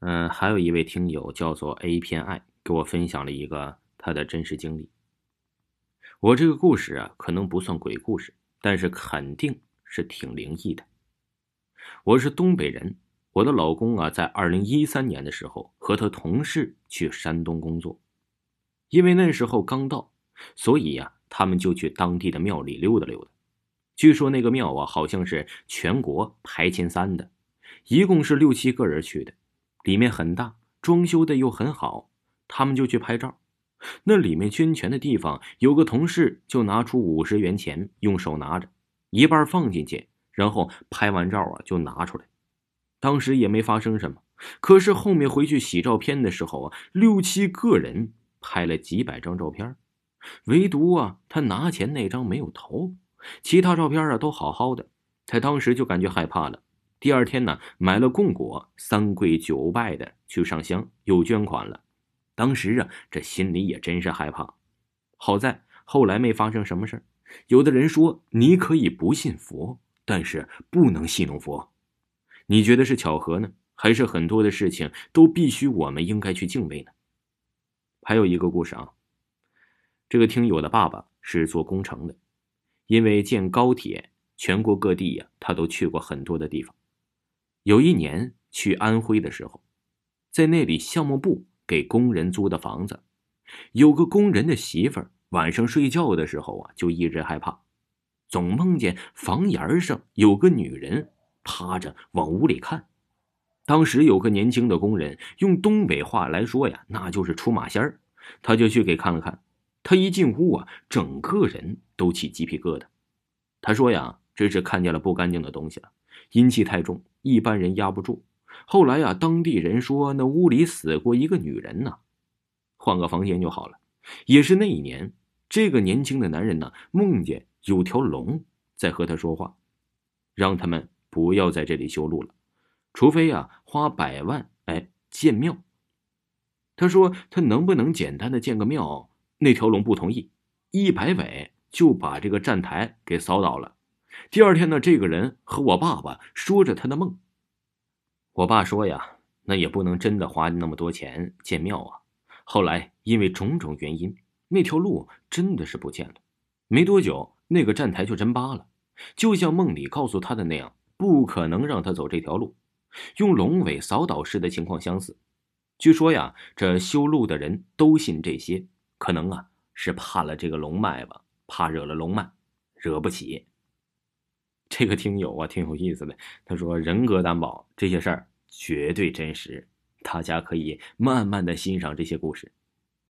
嗯，还有一位听友叫做 A 偏爱，给我分享了一个他的真实经历。我这个故事啊，可能不算鬼故事，但是肯定是挺灵异的。我是东北人，我的老公啊，在二零一三年的时候和他同事去山东工作，因为那时候刚到，所以呀，他们就去当地的庙里溜达溜达。据说那个庙啊，好像是全国排前三的，一共是六七个人去的，里面很大，装修的又很好，他们就去拍照。那里面捐钱的地方，有个同事就拿出五十元钱，用手拿着，一半放进去，然后拍完照啊就拿出来。当时也没发生什么，可是后面回去洗照片的时候啊，六七个人拍了几百张照片，唯独啊他拿钱那张没有头。其他照片啊都好好的，他当时就感觉害怕了。第二天呢，买了供果，三跪九拜的去上香，又捐款了。当时啊，这心里也真是害怕。好在后来没发生什么事有的人说，你可以不信佛，但是不能戏弄佛。你觉得是巧合呢，还是很多的事情都必须我们应该去敬畏呢？还有一个故事啊，这个听友的爸爸是做工程的。因为建高铁，全国各地呀，他都去过很多的地方。有一年去安徽的时候，在那里项目部给工人租的房子，有个工人的媳妇儿晚上睡觉的时候啊，就一直害怕，总梦见房檐上有个女人趴着往屋里看。当时有个年轻的工人用东北话来说呀，那就是出马仙儿，他就去给看了看。他一进屋啊，整个人都起鸡皮疙瘩。他说呀，这是看见了不干净的东西了，阴气太重，一般人压不住。后来呀，当地人说那屋里死过一个女人呢，换个房间就好了。也是那一年，这个年轻的男人呢，梦见有条龙在和他说话，让他们不要在这里修路了，除非呀花百万哎建庙。他说他能不能简单的建个庙？那条龙不同意，一摆尾就把这个站台给扫倒了。第二天呢，这个人和我爸爸说着他的梦。我爸说呀，那也不能真的花那么多钱建庙啊。后来因为种种原因，那条路真的是不见了。没多久，那个站台就真扒了，就像梦里告诉他的那样，不可能让他走这条路，用龙尾扫倒式的情况相似。据说呀，这修路的人都信这些。可能啊是怕了这个龙脉吧，怕惹了龙脉，惹不起。这个听友啊挺有意思的，他说人格担保这些事儿绝对真实，大家可以慢慢的欣赏这些故事，